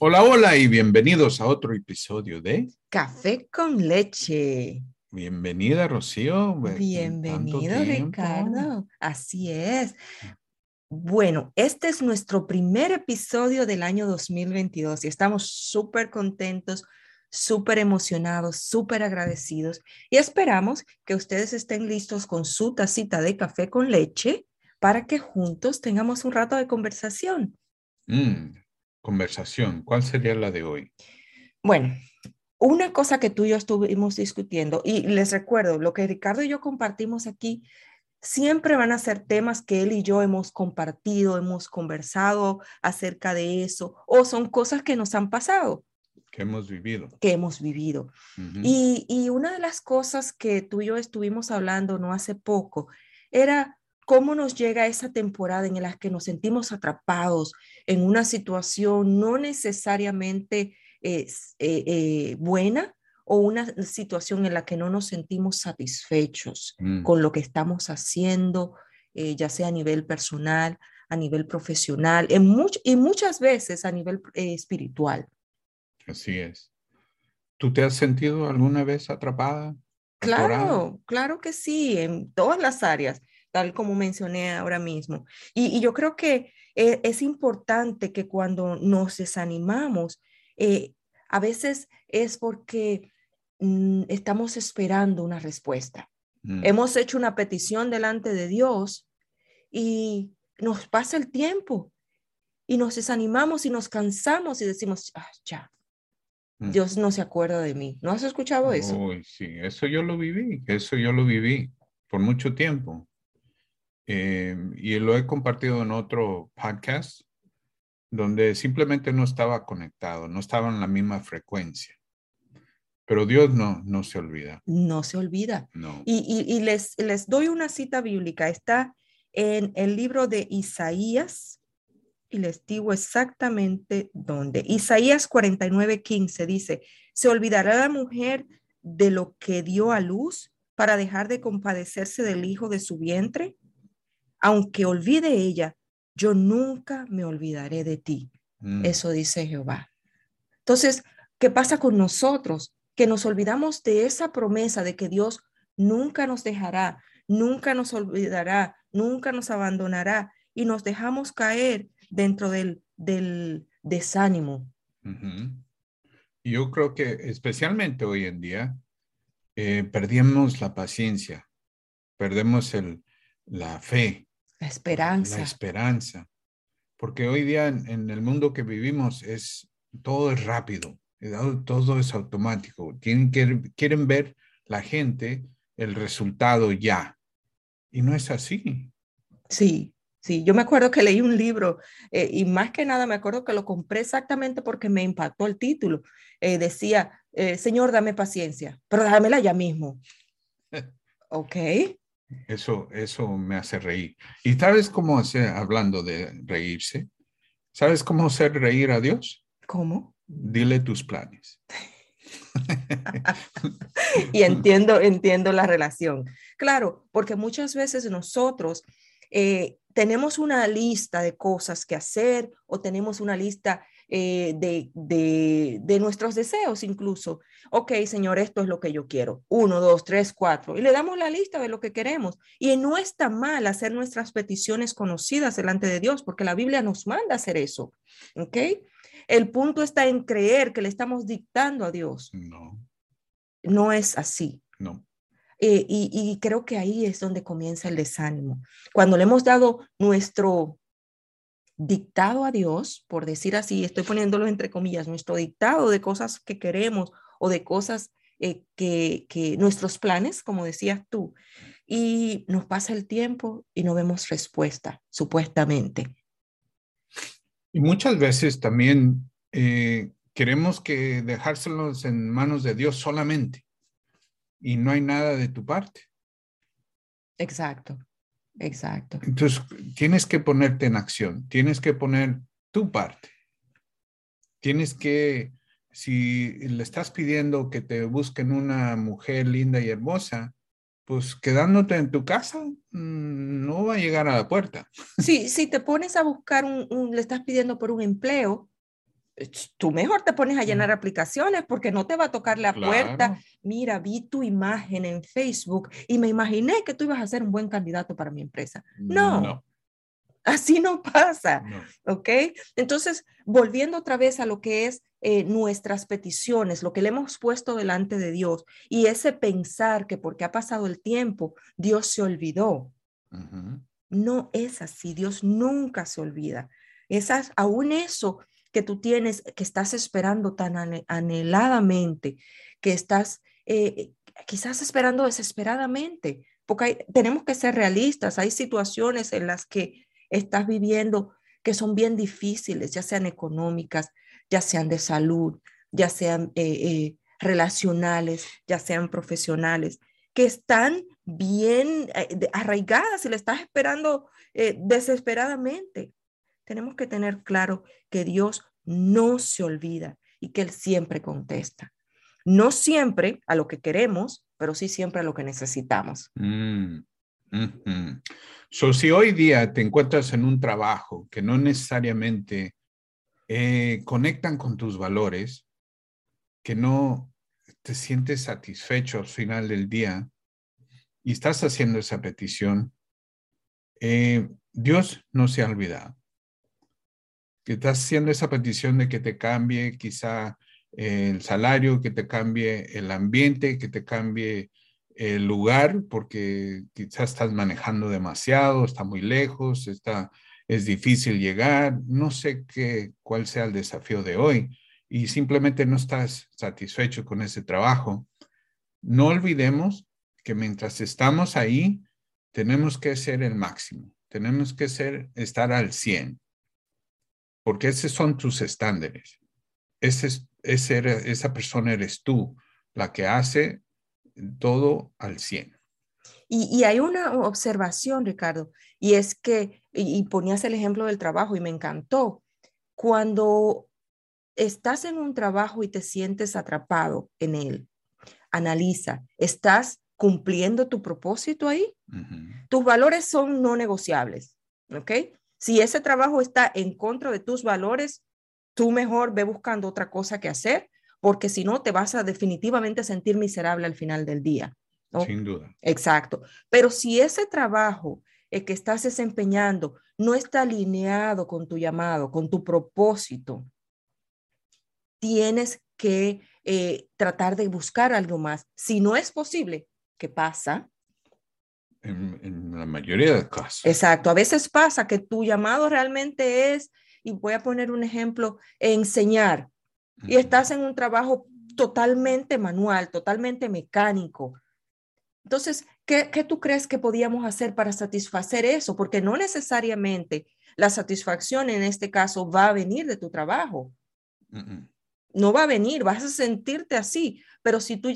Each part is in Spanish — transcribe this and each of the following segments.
Hola, hola y bienvenidos a otro episodio de Café con leche. Bienvenida, Rocío. Bienvenido, Ricardo. Así es. Bueno, este es nuestro primer episodio del año 2022 y estamos súper contentos, súper emocionados, súper agradecidos y esperamos que ustedes estén listos con su tacita de café con leche para que juntos tengamos un rato de conversación. Mm, conversación, ¿cuál sería la de hoy? Bueno, una cosa que tú y yo estuvimos discutiendo, y les recuerdo, lo que Ricardo y yo compartimos aquí, siempre van a ser temas que él y yo hemos compartido, hemos conversado acerca de eso, o son cosas que nos han pasado. Que hemos vivido. Que hemos vivido. y, y una de las cosas que tú y yo estuvimos hablando no hace poco era cómo nos llega esa temporada en la que nos sentimos atrapados en una situación no necesariamente es, eh, eh, buena o una situación en la que no nos sentimos satisfechos mm. con lo que estamos haciendo, eh, ya sea a nivel personal, a nivel profesional en y muchas veces a nivel espiritual. Así es. ¿Tú te has sentido alguna vez atrapada? Claro, claro que sí, en todas las áreas tal como mencioné ahora mismo. Y, yo creo que eh, es importante que cuando nos desanimamos, eh, a veces es porque mm, estamos esperando una respuesta. Mm. Hemos hecho una petición delante de Dios y nos pasa el tiempo y nos desanimamos y nos cansamos y decimos, ah, ya, mm. Dios no se acuerda de mí. ¿No has escuchado eso? Uy, sí, eso yo lo viví, eso yo lo viví por mucho tiempo. Eh, y lo he compartido en otro podcast donde simplemente no estaba conectado, no estaba en la misma frecuencia. Pero Dios no, no se olvida. No se olvida. No. Y, y, les, les doy una cita bíblica. Está en el libro de Isaías y les digo exactamente dónde. Isaías 49, 15 dice, ¿se olvidará la mujer de lo que dio a luz para dejar de compadecerse del hijo de su vientre? Aunque olvide ella, yo nunca me olvidaré de ti. Mm. Eso dice Jehová. Entonces, ¿qué pasa con nosotros? Que nos olvidamos de esa promesa de que Dios nunca nos dejará, nunca nos olvidará, nunca nos abandonará y nos dejamos caer dentro del, desánimo. Yo creo que especialmente hoy en día eh, perdemos la paciencia, perdemos el, la fe, la esperanza. La esperanza. Porque hoy día en, el mundo que vivimos es todo es rápido, todo es automático. Tienen que, quieren ver la gente el resultado ya. Y no es así. Sí, sí. Yo me acuerdo que leí un libro eh, y más que nada me acuerdo que lo compré exactamente porque me impactó el título. Eh, decía, eh, Señor, dame paciencia, pero dámela ya mismo. ok. Eso, eso me hace reír. ¿Y sabes cómo hacer, hablando de reírse? ¿Sabes cómo hacer reír a Dios? ¿Cómo? Dile tus planes. y entiendo, entiendo la relación. Claro, porque muchas veces nosotros eh, tenemos una lista de cosas que hacer o tenemos una lista eh, de, de, nuestros deseos incluso. Ok, Señor, esto es lo que yo quiero. Uno, dos, tres, cuatro. Y le damos la lista de lo que queremos. Y no está mal hacer nuestras peticiones conocidas delante de Dios, porque la Biblia nos manda hacer eso. Ok. El punto está en creer que le estamos dictando a Dios. No. No es así. No. Eh, y, y, creo que ahí es donde comienza el desánimo. Cuando le hemos dado nuestro dictado a Dios, por decir así, estoy poniéndolo entre comillas, nuestro dictado de cosas que queremos o de cosas eh, que, que nuestros planes, como decías tú, y nos pasa el tiempo y no vemos respuesta, supuestamente. Y muchas veces también eh, queremos que dejárselos en manos de Dios solamente y no hay nada de tu parte. Exacto. Exacto. Entonces, tienes que ponerte en acción, tienes que poner tu parte. Tienes que, si le estás pidiendo que te busquen una mujer linda y hermosa, pues quedándote en tu casa mm, no va a llegar a la puerta. Sí, si te pones a buscar un, le estás pidiendo por un empleo, tú mejor te pones a llenar aplicaciones porque no te va a tocar la puerta. Mira, vi tu imagen en Facebook y me imaginé que tú ibas a ser un buen candidato para mi empresa. No, así no pasa. ¿Ok? Entonces, volviendo otra vez a lo que es eh, nuestras peticiones, lo que le hemos puesto delante de Dios y ese pensar que porque ha pasado el tiempo, Dios se olvidó. No es así, Dios nunca se olvida. Esas, aún eso que tú tienes, que estás esperando tan anheladamente, que estás eh, quizás esperando desesperadamente, porque tenemos que ser realistas, hay situaciones en las que estás viviendo que son bien difíciles, ya sean económicas, ya sean de salud, ya sean eh, eh, relacionales, ya sean profesionales, que están bien arraigadas y le estás esperando desesperadamente tenemos que tener claro que Dios no se olvida y que Él siempre contesta. No siempre a lo que queremos, pero sí siempre a lo que necesitamos. Mm, so, si hoy día te encuentras en un trabajo que no necesariamente eh, conectan con tus valores, que no te sientes satisfecho al final del día y estás haciendo esa petición, eh, Dios no se ha olvidado que estás haciendo esa petición de que te cambie quizá el salario, que te cambie el ambiente, que te cambie el lugar, porque quizás estás manejando demasiado, está muy lejos, está, es difícil llegar, no sé qué, cuál sea el desafío de hoy y simplemente no estás satisfecho con ese trabajo. No olvidemos que mientras estamos ahí, tenemos que ser el máximo, tenemos que ser, estar al 100 porque esos son tus estándares. Ese, ese, esa persona eres tú, la que hace todo al 100. Y, hay una observación, Ricardo, y es que, y, ponías el ejemplo del trabajo y me encantó, cuando estás en un trabajo y te sientes atrapado en él, analiza, ¿estás cumpliendo tu propósito ahí? Tus valores son no negociables, ¿ok? Si ese trabajo está en contra de tus valores, tú mejor ve buscando otra cosa que hacer, porque si no te vas a definitivamente sentir miserable al final del día. Sin duda. Exacto. Pero si ese trabajo eh, que estás desempeñando no está alineado con tu llamado, con tu propósito, tienes que eh, tratar de buscar algo más. Si no es posible, ¿qué pasa? en, la mayoría de casos. Exacto. A veces pasa que tu llamado realmente es, y voy a poner un ejemplo, enseñar. Y estás en un trabajo totalmente manual, totalmente mecánico. Entonces, ¿qué, ¿qué, tú crees que podíamos hacer para satisfacer eso? Porque no necesariamente la satisfacción en este caso va a venir de tu trabajo. No va a venir, vas a sentirte así, pero si tú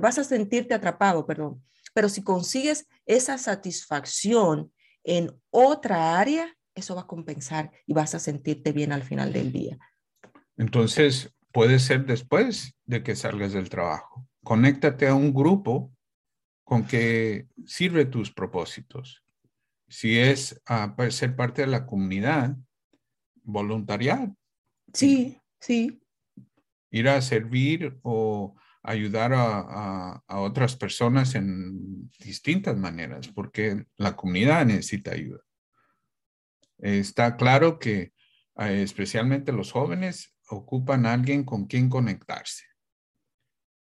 vas a sentirte atrapado, perdón, pero si consigues esa satisfacción en otra área, eso va a compensar y vas a sentirte bien al final del día. Entonces, puede ser después de que salgas del trabajo. Conéctate a un grupo con que sirve tus propósitos. Si es a ser parte de la comunidad, voluntariado. Sí, sí. Ir a servir o ayudar a, otras personas en distintas maneras, porque la comunidad necesita ayuda. Está claro que eh, especialmente los jóvenes ocupan a alguien con quien conectarse,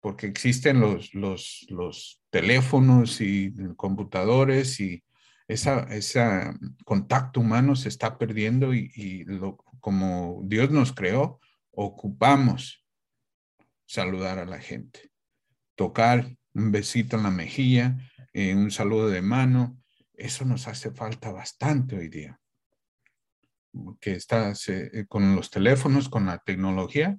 porque existen los, los, los teléfonos y computadores y ese contacto humano se está perdiendo y, como Dios nos creó, ocupamos saludar a la gente, tocar un besito en la mejilla, eh, un saludo de mano, eso nos hace falta bastante hoy día. Que está eh, con los teléfonos, con la tecnología.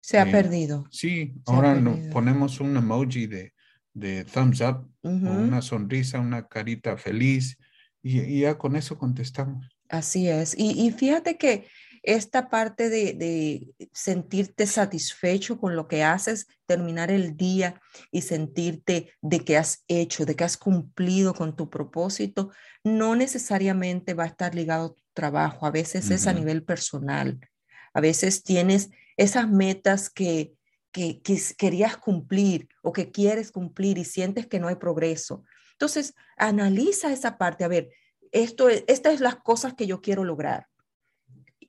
Se ha eh, perdido. Sí, ahora ponemos un emoji de, de thumbs up, una sonrisa, una carita feliz, y, ya con eso contestamos. Así es. y fíjate que esta parte de, sentirte satisfecho con lo que haces, terminar el día y sentirte de que has hecho, de que has cumplido con tu propósito, no necesariamente va a estar ligado a tu trabajo, a veces es a nivel personal. A veces tienes esas metas que, que, querías cumplir o que quieres cumplir y sientes que no hay progreso. Entonces, analiza esa parte. A ver, esto, estas es las cosas que yo quiero lograr.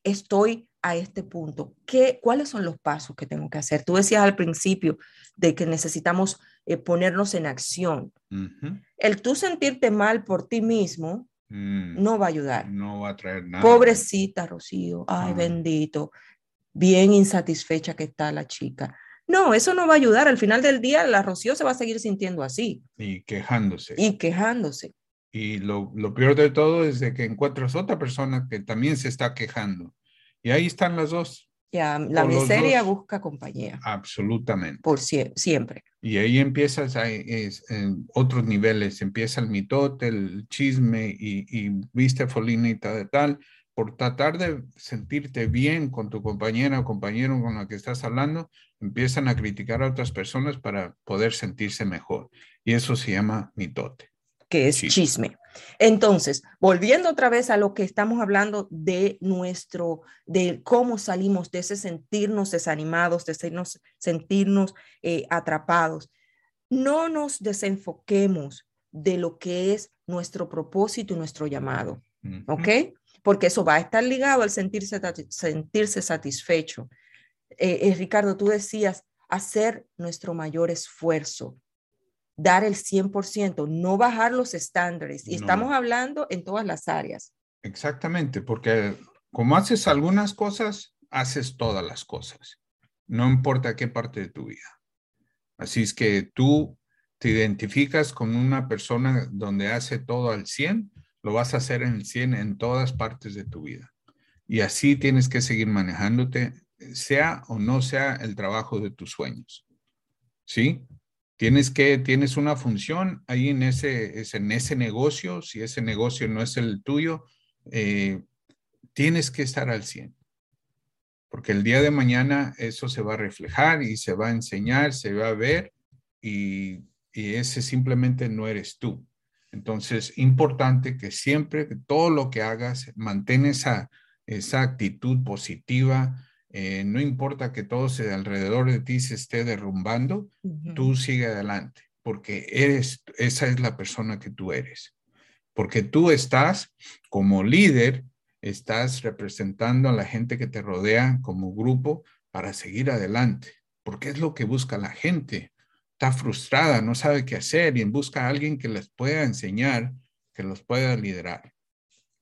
Estoy a este punto. ¿Qué, ¿Cuáles son los pasos que tengo que hacer? Tú decías al principio de que necesitamos eh, ponernos en acción. El tú sentirte mal por ti mismo mm. no va a ayudar. No va a traer nada. Pobrecita, Rocío. Ay, bendito. Bien insatisfecha que está la chica. No, eso no va a ayudar. Al final del día, la Rocío se va a seguir sintiendo así. Y quejándose. Y quejándose. Y lo, lo peor de todo es de que encuentras otra persona que también se está quejando. Y ahí están las dos. Ya, la miseria busca compañía. Absolutamente. Por siempre. Y ahí empiezas a, en otros niveles, empieza el mitote, el chisme y, y viste folinita de tal, por tratar de sentirte bien con tu compañera o compañero con la que estás hablando, empiezan a criticar a otras personas para poder sentirse mejor. Y eso se llama mitote. Que es chisme. Entonces, volviendo otra vez a lo que estamos hablando de nuestro, de cómo salimos de ese sentirnos desanimados, de sentirnos, sentirnos eh, atrapados, no nos desenfoquemos de lo que es nuestro propósito y nuestro llamado, ¿ok? Porque eso va a estar ligado al sentirse, sentirse satisfecho. Eh, eh, Ricardo, tú decías, hacer nuestro mayor esfuerzo dar el 100%, no bajar los estándares. Y estamos hablando en todas las áreas. Exactamente, porque como haces algunas cosas, haces todas las cosas. No importa qué parte de tu vida. Así es que tú te identificas con una persona donde hace todo al 100, lo vas a hacer en el 100 en todas partes de tu vida. Y así tienes que seguir manejándote, sea o no sea el trabajo de tus sueños. ¿Sí? Tienes que, tienes una función ahí en ese, en ese negocio, si ese negocio no es el tuyo, eh, tienes que estar al 100. Porque el día de mañana eso se va a reflejar y se va a enseñar, se va a ver y, y ese simplemente no eres tú. Entonces, importante que siempre, todo lo que hagas, mantén esa, esa actitud positiva, eh, no importa que todo se alrededor de ti se esté derrumbando, tú sigue adelante, porque eres, esa es la persona que tú eres. Porque tú estás como líder, estás representando a la gente que te rodea como grupo para seguir adelante, porque es lo que busca la gente. Está frustrada, no sabe qué hacer y busca a alguien que les pueda enseñar, que los pueda liderar.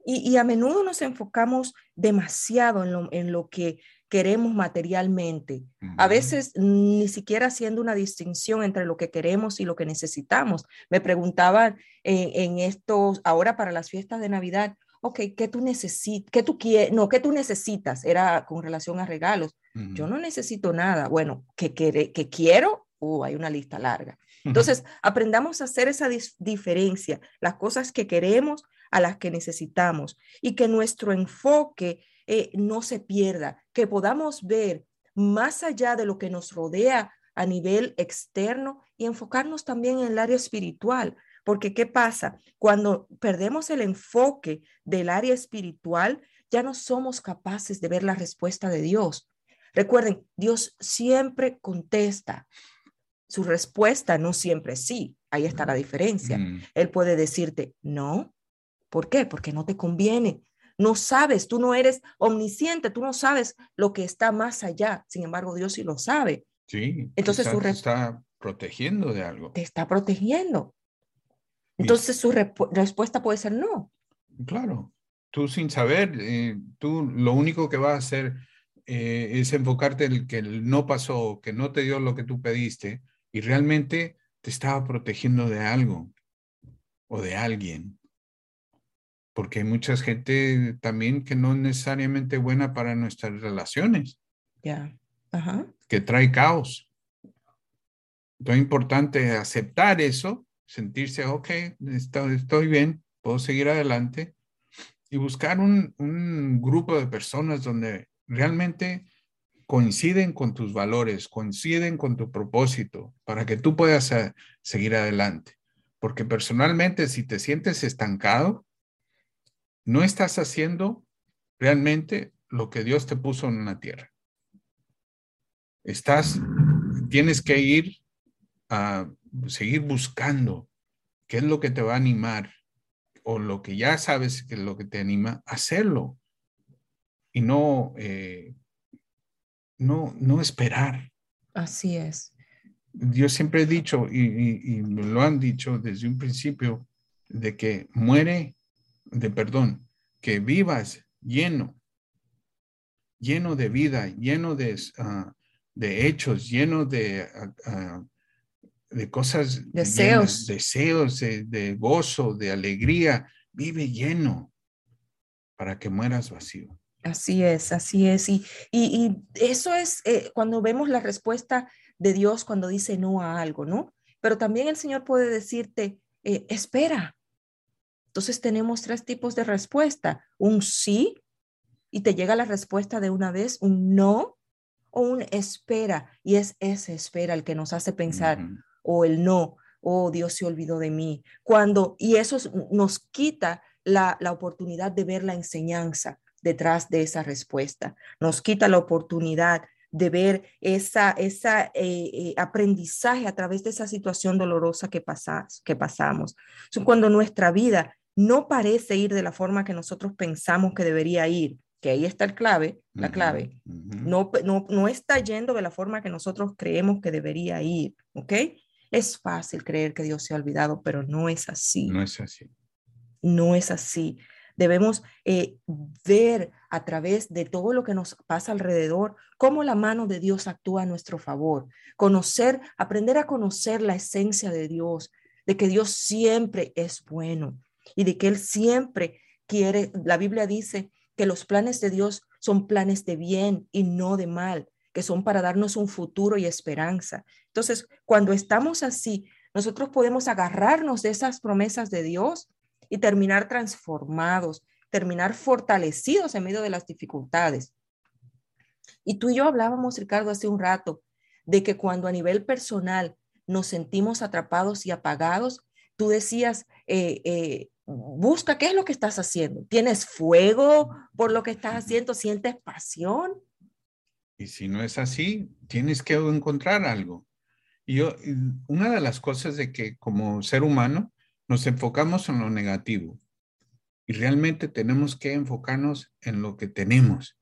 Y, a menudo nos enfocamos demasiado en lo, en lo que queremos materialmente. A veces ni siquiera haciendo una distinción entre lo que queremos y lo que necesitamos. Me preguntaban en, estos, ahora para las fiestas de Navidad, ok, ¿qué tú necesitas? ¿Qué tú quieres? No, ¿qué tú necesitas? Era con relación a regalos. Yo no necesito nada. Bueno, ¿qué, quiere, que quiero? Uh, hay una lista larga. Entonces, aprendamos a hacer esa diferencia, las cosas que queremos a las que necesitamos y que nuestro enfoque eh, no se pierda, que podamos ver más allá de lo que nos rodea a nivel externo y enfocarnos también en el área espiritual. Porque ¿qué pasa? Cuando perdemos el enfoque del área espiritual, ya no somos capaces de ver la respuesta de Dios. Recuerden, Dios siempre contesta. Su respuesta no siempre sí. Ahí está la diferencia. Mm. Él puede decirte no. ¿Por qué? Porque no te conviene. No sabes, tú no eres omnisciente, tú no sabes lo que está más allá. Sin embargo, Dios sí lo sabe. Sí. Entonces su te está protegiendo de algo. Te está protegiendo. Entonces su respuesta puede ser no. Claro. Tú sin saber, eh, tú lo único que vas a hacer eh, es enfocarte en que no pasó, que no te dio lo que tú pediste y realmente te estaba protegiendo de algo o de alguien porque hay mucha gente también que no es necesariamente buena para nuestras relaciones. Ya. Ajá. Que trae caos. Entonces es importante aceptar eso, sentirse, ok, estoy, estoy bien, puedo seguir adelante y buscar un, un grupo de personas donde realmente coinciden con tus valores, coinciden con tu propósito, para que tú puedas eh, seguir adelante. Porque personalmente, si te sientes estancado, no estás haciendo realmente lo que Dios te puso en la tierra. Estás, tienes que ir a seguir buscando qué es lo que te va a animar o lo que ya sabes que es lo que te anima, hacerlo y no, eh, no, no esperar. Así es. Yo siempre he dicho, y, y, me lo han dicho desde un principio, de que muere, de perdón, que vivas lleno, lleno de vida, lleno de, uh, de hechos, lleno de, uh, de cosas, deseos, deseos de, de, gozo, de alegría. Vive lleno para que mueras vacío. Así es, así es. Y, y, y eso es eh, cuando vemos la respuesta de Dios cuando dice no a algo, ¿no? Pero también el Señor puede decirte, eh, espera. Entonces tenemos tres tipos de respuesta. Un sí y te llega la respuesta de una vez, un no o un espera. Y es ese espera el que nos hace pensar, o el no, oh Dios se olvidó de mí. Cuando, y eso nos quita la, la oportunidad de ver la enseñanza detrás de esa respuesta. Nos quita la oportunidad de ver esa, esa eh, eh, aprendizaje a través de esa situación dolorosa que, pasas, que pasamos. cuando nuestra vida no parece ir de la forma que nosotros pensamos que debería ir, que ahí está el clave, la clave, no, no, no está yendo de la forma que nosotros creemos que debería ir, ¿ok? Es fácil creer que Dios se ha olvidado, pero no es así. No es así. No es así. Debemos eh, ver a través de todo lo que nos pasa alrededor cómo la mano de Dios actúa a nuestro favor. Conocer, aprender a conocer la esencia de Dios, de que Dios siempre es bueno y de que Él siempre quiere, la Biblia dice que los planes de Dios son planes de bien y no de mal, que son para darnos un futuro y esperanza. Entonces, cuando estamos así, nosotros podemos agarrarnos de esas promesas de Dios y terminar transformados, terminar fortalecidos en medio de las dificultades. Y tú y yo hablábamos, Ricardo, hace un rato, de que cuando a nivel personal nos sentimos atrapados y apagados, tú decías, eh, eh, busca qué es lo que estás haciendo. ¿Tienes fuego por lo que estás haciendo? ¿Sientes pasión? Y si no es así, tienes que encontrar algo. Y yo, una de las cosas de que como ser humano nos enfocamos en lo negativo y realmente tenemos que enfocarnos en lo que tenemos,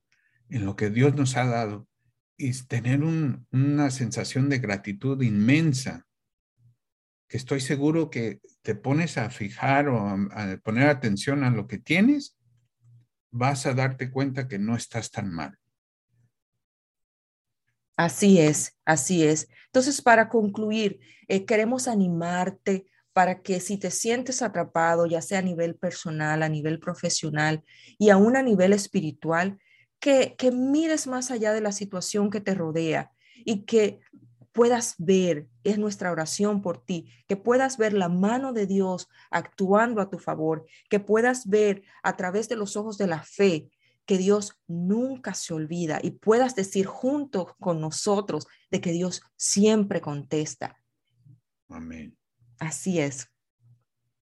en lo que Dios nos ha dado y tener una sensación de gratitud inmensa, que estoy seguro que te pones a fijar o a, poner atención a lo que tienes, vas a darte cuenta que no estás tan mal. Así es, así es. Entonces, para concluir, eh, queremos animarte para que si te sientes atrapado, ya sea a nivel personal, a nivel profesional y aún a nivel espiritual, que, que mires más allá de la situación que te rodea y que puedas ver, es nuestra oración por ti, que puedas ver la mano de Dios actuando a tu favor, que puedas ver a través de los ojos de la fe que Dios nunca se olvida y puedas decir junto con nosotros de que Dios siempre contesta. Amén. Así es.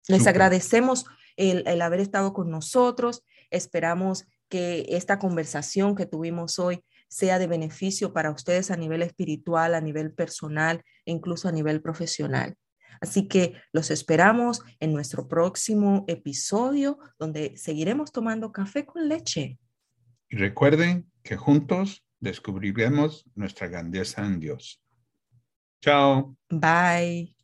Les agradecemos el, el, haber estado con nosotros. Esperamos que esta conversación que tuvimos hoy sea de beneficio para ustedes a nivel espiritual, a nivel personal e incluso a nivel profesional. Así que los esperamos en nuestro próximo episodio donde seguiremos tomando café con leche. Y recuerden que juntos descubriremos nuestra grandeza en Dios. Chao. Bye.